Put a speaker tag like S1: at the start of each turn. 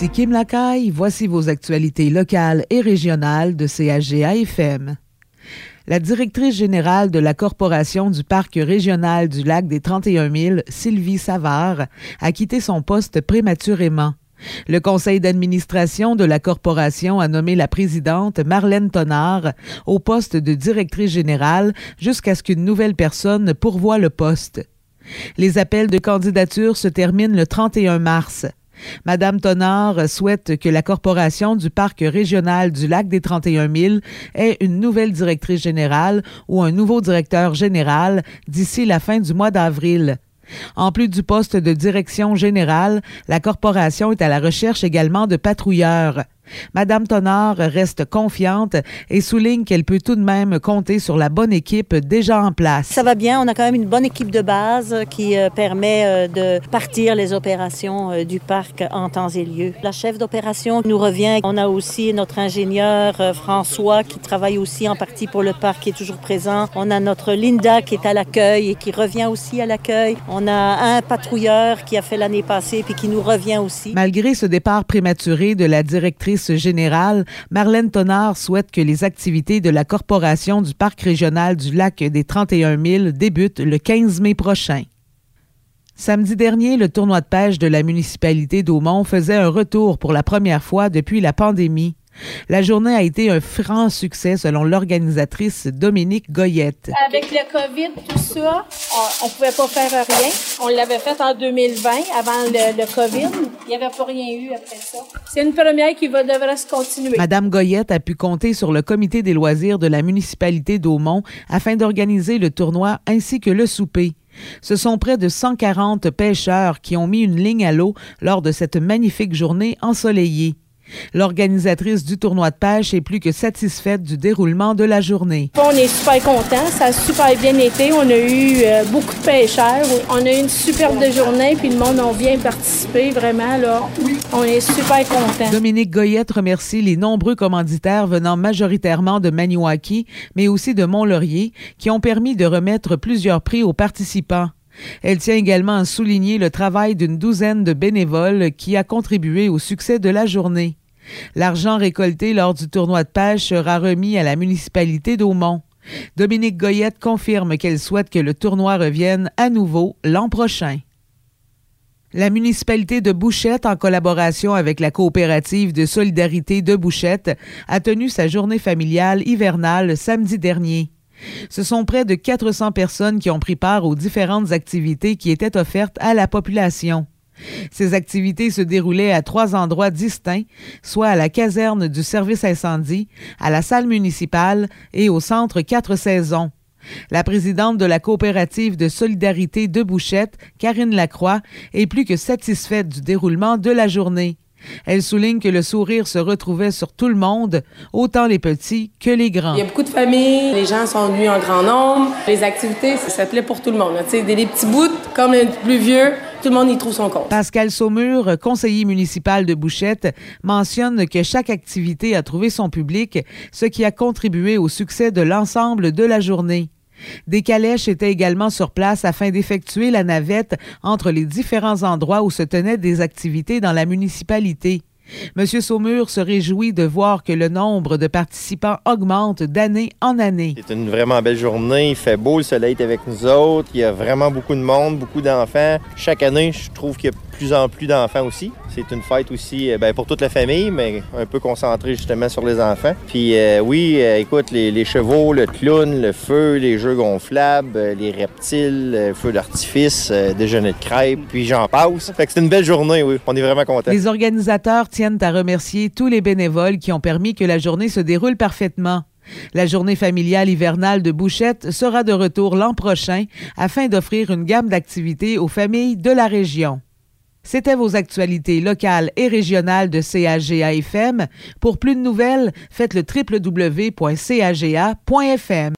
S1: Ici Kim Lacaille, voici vos actualités locales et régionales de CHGA FM. La directrice générale de la Corporation du Parc régional du lac des 31 000, Sylvie Savard, a quitté son poste prématurément. Le conseil d'administration de la corporation a nommé la présidente Marlène Tonard au poste de directrice générale jusqu'à ce qu'une nouvelle personne pourvoie le poste. Les appels de candidature se terminent le 31 mars. Madame Tonard souhaite que la Corporation du Parc régional du lac des 31 000 ait une nouvelle directrice générale ou un nouveau directeur général d'ici la fin du mois d'avril. En plus du poste de direction générale, la corporation est à la recherche également de patrouilleurs. Madame Tonard reste confiante et souligne qu'elle peut tout de même compter sur la bonne équipe déjà en place.
S2: Ça va bien, on a quand même une bonne équipe de base qui euh, permet euh, de partir les opérations euh, du parc en temps et lieu. La chef d'opération nous revient. On a aussi notre ingénieur François qui travaille aussi en partie pour le parc qui est toujours présent. On a notre Linda qui est à l'accueil et qui revient aussi à l'accueil. On a un patrouilleur qui a fait l'année passée puis qui nous revient aussi.
S1: Malgré ce départ prématuré de la directrice générale, Marlène Tonard souhaite que les activités de la Corporation du Parc régional du lac des 31 000 débutent le 15 mai prochain. Samedi dernier, le tournoi de pêche de la municipalité d'Aumont faisait un retour pour la première fois depuis la pandémie. La journée a été un franc succès selon l'organisatrice Dominique Goyette.
S3: Avec le COVID, tout ça, on ne pouvait pas faire rien. On l'avait fait en 2020, avant le, COVID. Il n'y avait pas rien eu après ça. C'est une première qui va, devrait se continuer.
S1: Madame Goyette a pu compter sur le comité des loisirs de la municipalité d'Aumont afin d'organiser le tournoi ainsi que le souper. Ce sont près de 140 pêcheurs qui ont mis une ligne à l'eau lors de cette magnifique journée ensoleillée. L'organisatrice du tournoi de pêche est plus que satisfaite du déroulement de la journée.
S3: On est super contents, ça a super bien été. On a eu euh, beaucoup de pêcheurs. On a eu une superbe journée, puis le monde a bien participé, vraiment. Là. On est super contents.
S1: Dominique Goyette remercie les nombreux commanditaires venant majoritairement de Maniwaki, mais aussi de Mont-Laurier, qui ont permis de remettre plusieurs prix aux participants. Elle tient également à souligner le travail d'une douzaine de bénévoles qui a contribué au succès de la journée. L'argent récolté lors du tournoi de pêche sera remis à la municipalité d'Aumont. Dominique Goyette confirme qu'elle souhaite que le tournoi revienne à nouveau l'an prochain. La municipalité de Bouchette, en collaboration avec la coopérative de solidarité de Bouchette, a tenu sa journée familiale hivernale samedi dernier. Ce sont près de 400 personnes qui ont pris part aux différentes activités qui étaient offertes à la population. Ces activités se déroulaient à trois endroits distincts, soit à la caserne du service incendie, à la salle municipale et au centre Quatre Saisons. La présidente de la coopérative de solidarité de Bouchette, Karine Lacroix, est plus que satisfaite du déroulement de la journée. Elle souligne que le sourire se retrouvait sur tout le monde, autant les petits que les grands.
S4: Il y a beaucoup de familles, les gens sont venus en grand nombre. Les activités, ça pour tout le monde. Des, des petits bouts comme les plus vieux, tout le monde y trouve son compte.
S1: Pascal Saumur, conseiller municipal de Bouchette, mentionne que chaque activité a trouvé son public, ce qui a contribué au succès de l'ensemble de la journée. Des calèches étaient également sur place afin d'effectuer la navette entre les différents endroits où se tenaient des activités dans la municipalité. M. Saumur se réjouit de voir que le nombre de participants augmente d'année en année.
S5: C'est une vraiment belle journée. Il fait beau, le soleil est avec nous autres. Il y a vraiment beaucoup de monde, beaucoup d'enfants. Chaque année, je trouve qu'il y a plus en plus d'enfants aussi. C'est une fête aussi euh, ben, pour toute la famille, mais un peu concentrée justement sur les enfants. Puis euh, oui, euh, écoute, les, chevaux, le clown, le feu, les jeux gonflables, les reptiles, le feu d'artifice, déjeuner de crêpes, puis j'en passe. Fait que c'est une belle journée, oui. On est vraiment contents.
S1: Les organisateurs tiennent à remercier tous les bénévoles qui ont permis que la journée se déroule parfaitement. La journée familiale hivernale de Bouchette sera de retour l'an prochain afin d'offrir une gamme d'activités aux familles de la région. C'était vos actualités locales et régionales de CAGA FM. Pour plus de nouvelles, faites le www.caga.fm.